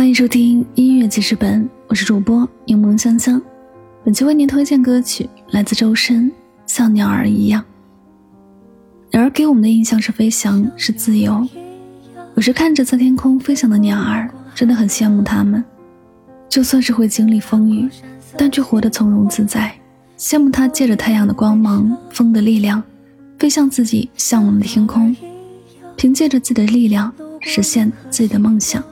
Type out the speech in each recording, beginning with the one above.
欢迎收听音乐记事本，我是主播柠檬香香。本期为您推荐歌曲来自周深，《像鸟儿一样》。鸟儿给我们的印象是飞翔，是自由。有时看着在天空飞翔的鸟儿，真的很羡慕它们。就算是会经历风雨，但却活得从容自在。羡慕它借着太阳的光芒、风的力量，飞向自己向往的天空，凭借着自己的力量实现自己的梦想。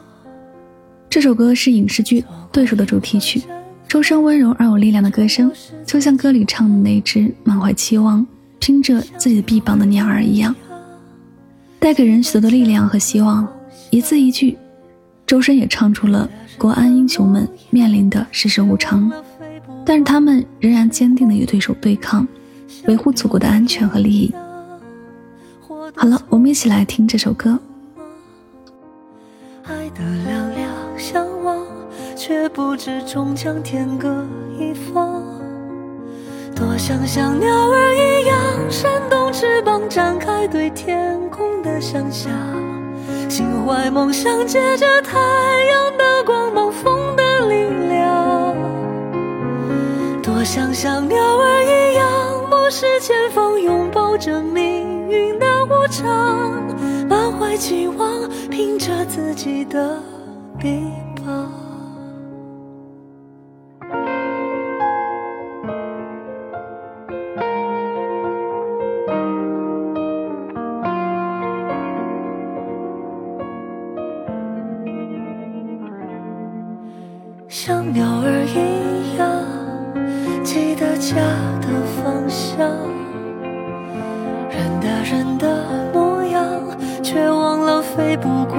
这首歌是影视剧《对手》的主题曲，周深温柔而有力量的歌声，就像歌里唱的那只满怀期望、拼着自己的臂膀的鸟儿一样，带给人许多的力量和希望。一字一句，周深也唱出了国安英雄们面临的世事无常，但是他们仍然坚定的与对手对抗，维护祖国的安全和利益。好了，我们一起来听这首歌。爱的向往，却不知终将天各一方。多想像鸟儿一样，扇动翅膀，展开对天空的想象。心怀梦想，借着太阳的光芒，风的力量。多想像鸟儿一样，目视前方，拥抱着命运的无常，满怀期望。凭着自己的臂像鸟儿一样，记得家的方向，认得人的模样，却忘了飞不过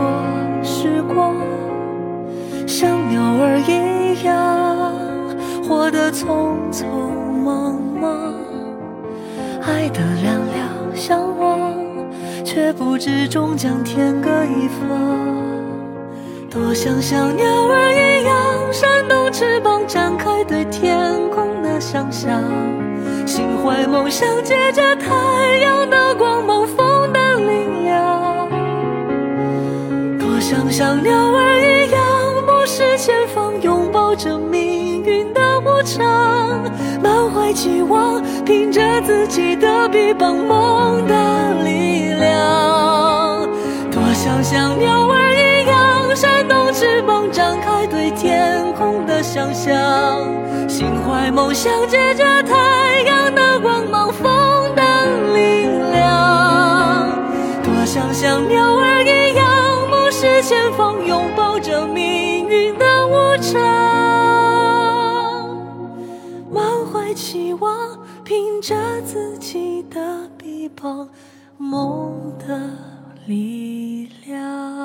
时光。像鸟儿一样，活得匆匆忙忙，爱得两两相望，却不知终将天各一方。多想像鸟儿一样，扇动翅膀，展开对天空的想象，心怀梦想，借着太阳的光芒，风的力量。多想像鸟儿一样。视前方，拥抱着命运的无常，满怀期望，凭着自己的臂膀，梦的力量。多想像鸟天空的想象，心怀梦想，借着太阳的光芒，风的力量。多想像鸟儿一样，目视前方，拥抱着命。运的无常，满怀期望，凭着自己的臂膀，梦的力量。